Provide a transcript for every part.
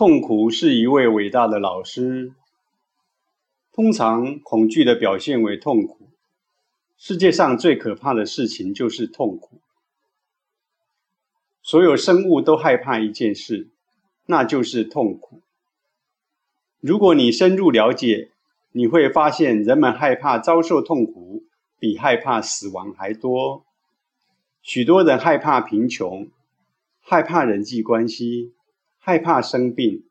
痛苦是一位伟大的老师。通常，恐惧的表现为痛苦。世界上最可怕的事情就是痛苦。所有生物都害怕一件事，那就是痛苦。如果你深入了解，你会发现人们害怕遭受痛苦比害怕死亡还多。许多人害怕贫穷，害怕人际关系，害怕生病。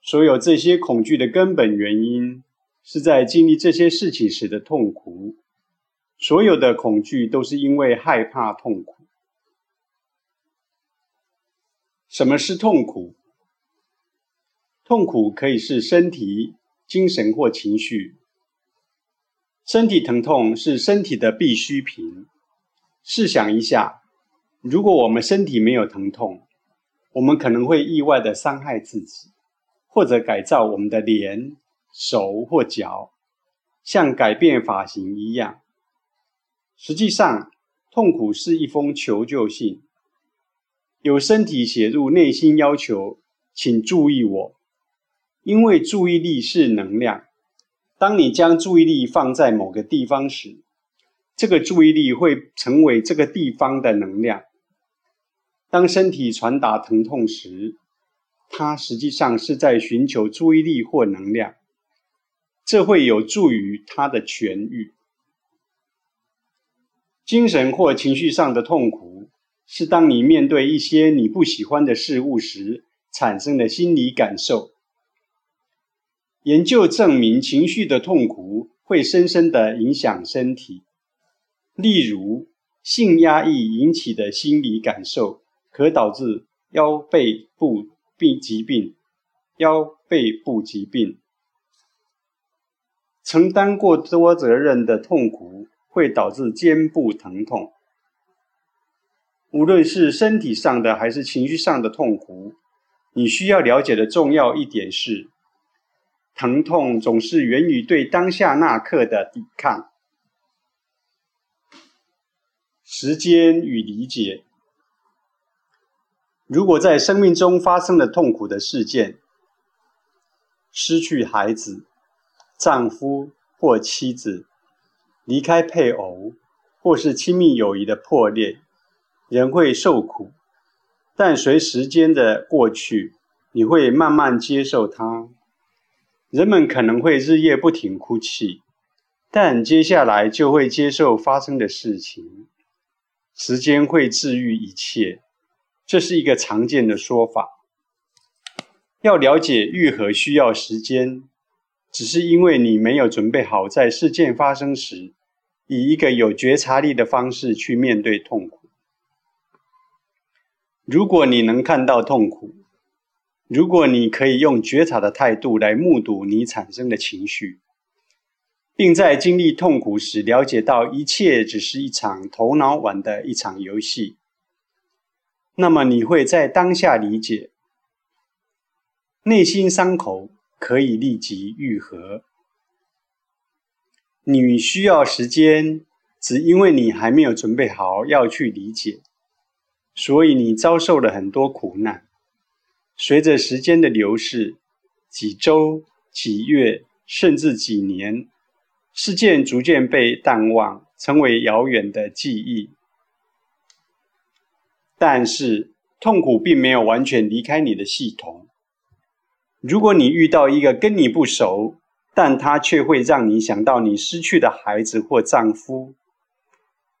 所有这些恐惧的根本原因。是在经历这些事情时的痛苦，所有的恐惧都是因为害怕痛苦。什么是痛苦？痛苦可以是身体、精神或情绪。身体疼痛是身体的必需品。试想一下，如果我们身体没有疼痛，我们可能会意外的伤害自己，或者改造我们的脸。手或脚，像改变发型一样。实际上，痛苦是一封求救信，有身体写入内心要求，请注意我。因为注意力是能量，当你将注意力放在某个地方时，这个注意力会成为这个地方的能量。当身体传达疼痛时，它实际上是在寻求注意力或能量。这会有助于它的痊愈。精神或情绪上的痛苦，是当你面对一些你不喜欢的事物时产生的心理感受。研究证明，情绪的痛苦会深深的影响身体。例如，性压抑引起的心理感受，可导致腰背部病疾病、腰背部疾病。承担过多责任的痛苦会导致肩部疼痛。无论是身体上的还是情绪上的痛苦，你需要了解的重要一点是，疼痛总是源于对当下那刻的抵抗。时间与理解。如果在生命中发生了痛苦的事件，失去孩子。丈夫或妻子离开配偶，或是亲密友谊的破裂，人会受苦。但随时间的过去，你会慢慢接受它。人们可能会日夜不停哭泣，但接下来就会接受发生的事情。时间会治愈一切，这是一个常见的说法。要了解愈合需要时间。只是因为你没有准备好，在事件发生时，以一个有觉察力的方式去面对痛苦。如果你能看到痛苦，如果你可以用觉察的态度来目睹你产生的情绪，并在经历痛苦时了解到一切只是一场头脑玩的一场游戏，那么你会在当下理解内心伤口。可以立即愈合。你需要时间，只因为你还没有准备好要去理解，所以你遭受了很多苦难。随着时间的流逝，几周、几月，甚至几年，事件逐渐被淡忘，成为遥远的记忆。但是，痛苦并没有完全离开你的系统。如果你遇到一个跟你不熟，但他却会让你想到你失去的孩子或丈夫，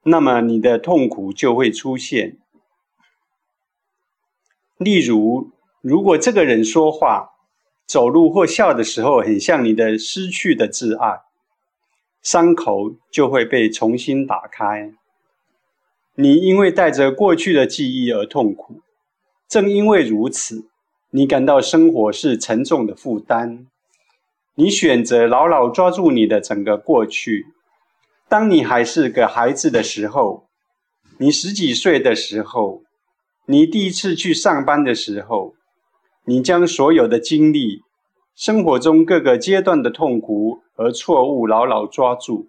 那么你的痛苦就会出现。例如，如果这个人说话、走路或笑的时候很像你的失去的挚爱，伤口就会被重新打开。你因为带着过去的记忆而痛苦，正因为如此。你感到生活是沉重的负担，你选择牢牢抓住你的整个过去。当你还是个孩子的时候，你十几岁的时候，你第一次去上班的时候，你将所有的经历、生活中各个阶段的痛苦和错误牢牢抓住。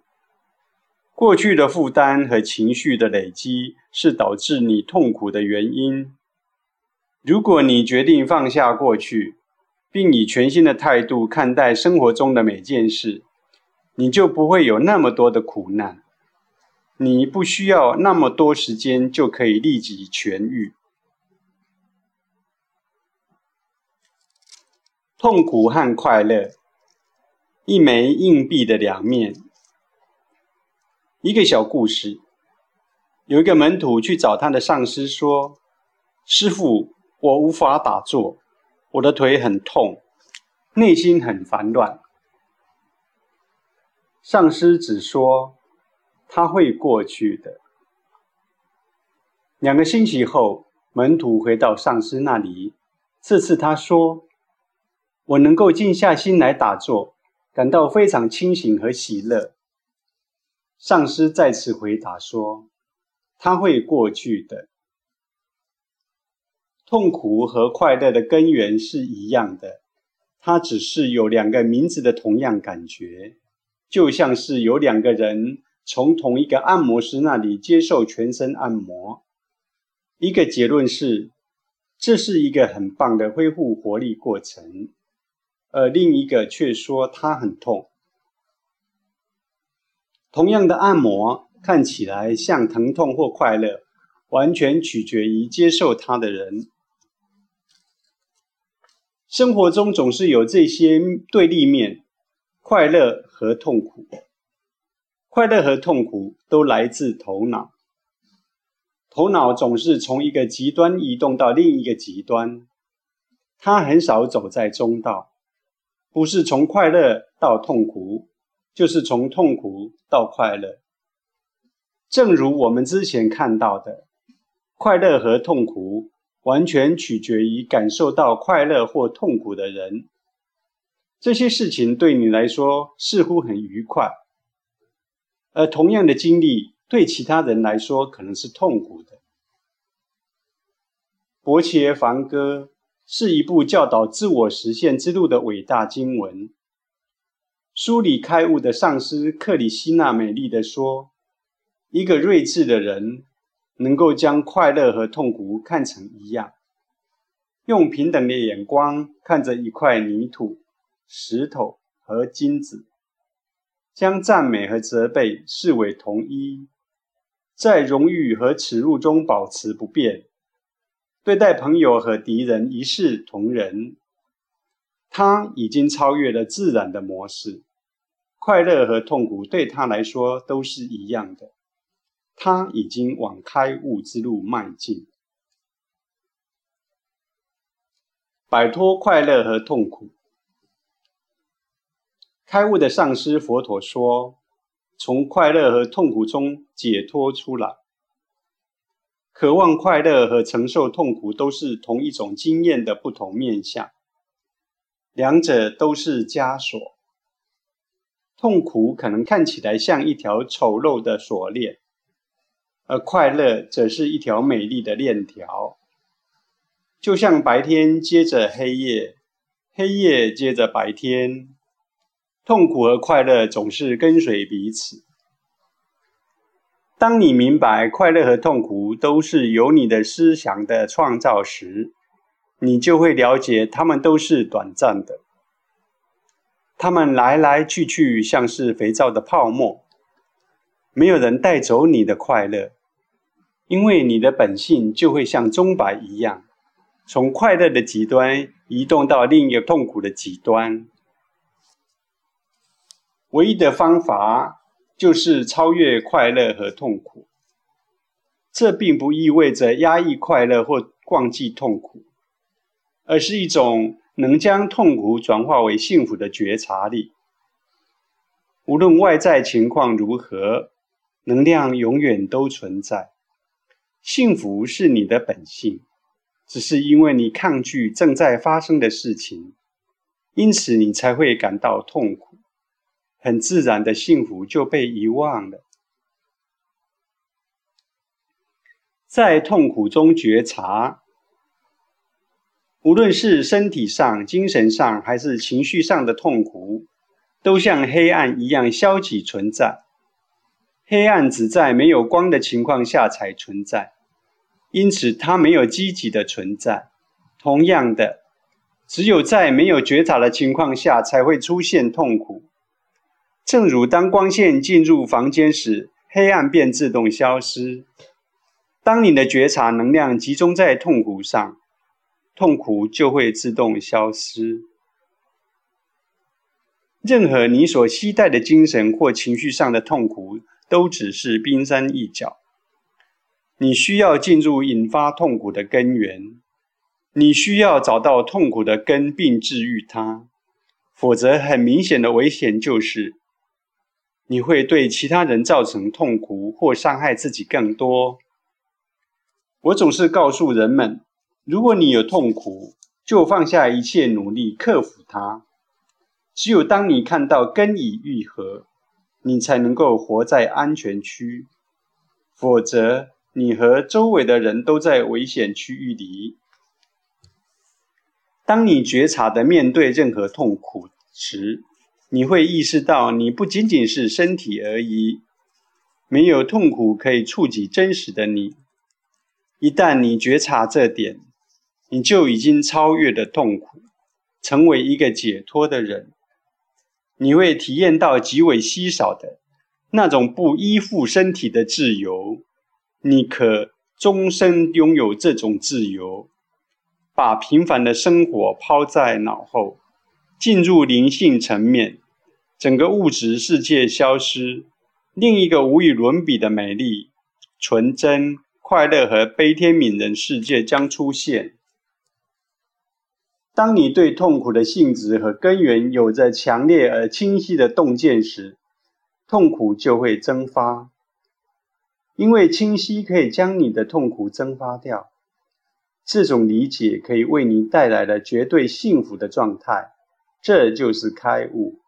过去的负担和情绪的累积是导致你痛苦的原因。如果你决定放下过去，并以全新的态度看待生活中的每件事，你就不会有那么多的苦难。你不需要那么多时间就可以立即痊愈。痛苦和快乐，一枚硬币的两面。一个小故事：有一个门徒去找他的上师说：“师傅，我无法打坐，我的腿很痛，内心很烦乱。”上师只说：“他会过去的。”两个星期后，门徒回到上师那里，这次他说。我能够静下心来打坐，感到非常清醒和喜乐。上师再次回答说：“他会过去的。痛苦和快乐的根源是一样的，它只是有两个名字的同样感觉，就像是有两个人从同一个按摩师那里接受全身按摩。一个结论是，这是一个很棒的恢复活力过程。”而另一个却说他很痛。同样的按摩看起来像疼痛或快乐，完全取决于接受它的人。生活中总是有这些对立面：快乐和痛苦。快乐和痛苦都来自头脑。头脑总是从一个极端移动到另一个极端，它很少走在中道。不是从快乐到痛苦，就是从痛苦到快乐。正如我们之前看到的，快乐和痛苦完全取决于感受到快乐或痛苦的人。这些事情对你来说似乎很愉快，而同样的经历对其他人来说可能是痛苦的。伯切梵歌。是一部教导自我实现之路的伟大经文。书里开悟的上师克里希那美丽的说：“一个睿智的人能够将快乐和痛苦看成一样，用平等的眼光看着一块泥土、石头和金子，将赞美和责备视为同一，在荣誉和耻辱中保持不变。”对待朋友和敌人一视同仁，他已经超越了自然的模式。快乐和痛苦对他来说都是一样的，他已经往开悟之路迈进，摆脱快乐和痛苦。开悟的上师佛陀说：“从快乐和痛苦中解脱出来。”渴望快乐和承受痛苦都是同一种经验的不同面相，两者都是枷锁。痛苦可能看起来像一条丑陋的锁链，而快乐则是一条美丽的链条。就像白天接着黑夜，黑夜接着白天，痛苦和快乐总是跟随彼此。当你明白快乐和痛苦都是由你的思想的创造时，你就会了解它们都是短暂的。它们来来去去，像是肥皂的泡沫。没有人带走你的快乐，因为你的本性就会像钟摆一样，从快乐的极端移动到另一个痛苦的极端。唯一的方法。就是超越快乐和痛苦，这并不意味着压抑快乐或忘记痛苦，而是一种能将痛苦转化为幸福的觉察力。无论外在情况如何，能量永远都存在。幸福是你的本性，只是因为你抗拒正在发生的事情，因此你才会感到痛苦。很自然的幸福就被遗忘了。在痛苦中觉察，无论是身体上、精神上还是情绪上的痛苦，都像黑暗一样消极存在。黑暗只在没有光的情况下才存在，因此它没有积极的存在。同样的，只有在没有觉察的情况下，才会出现痛苦。正如当光线进入房间时，黑暗便自动消失。当你的觉察能量集中在痛苦上，痛苦就会自动消失。任何你所期待的精神或情绪上的痛苦，都只是冰山一角。你需要进入引发痛苦的根源，你需要找到痛苦的根并治愈它，否则很明显的危险就是，你会对其他人造成痛苦或伤害自己更多。我总是告诉人们。如果你有痛苦，就放下一切努力克服它。只有当你看到根已愈合，你才能够活在安全区。否则，你和周围的人都在危险区域里。当你觉察的面对任何痛苦时，你会意识到你不仅仅是身体而已。没有痛苦可以触及真实的你。一旦你觉察这点，你就已经超越了痛苦，成为一个解脱的人。你会体验到极为稀少的那种不依附身体的自由。你可终身拥有这种自由，把平凡的生活抛在脑后，进入灵性层面，整个物质世界消失，另一个无与伦比的美丽、纯真、快乐和悲天悯人世界将出现。当你对痛苦的性质和根源有着强烈而清晰的洞见时，痛苦就会蒸发。因为清晰可以将你的痛苦蒸发掉。这种理解可以为你带来了绝对幸福的状态，这就是开悟。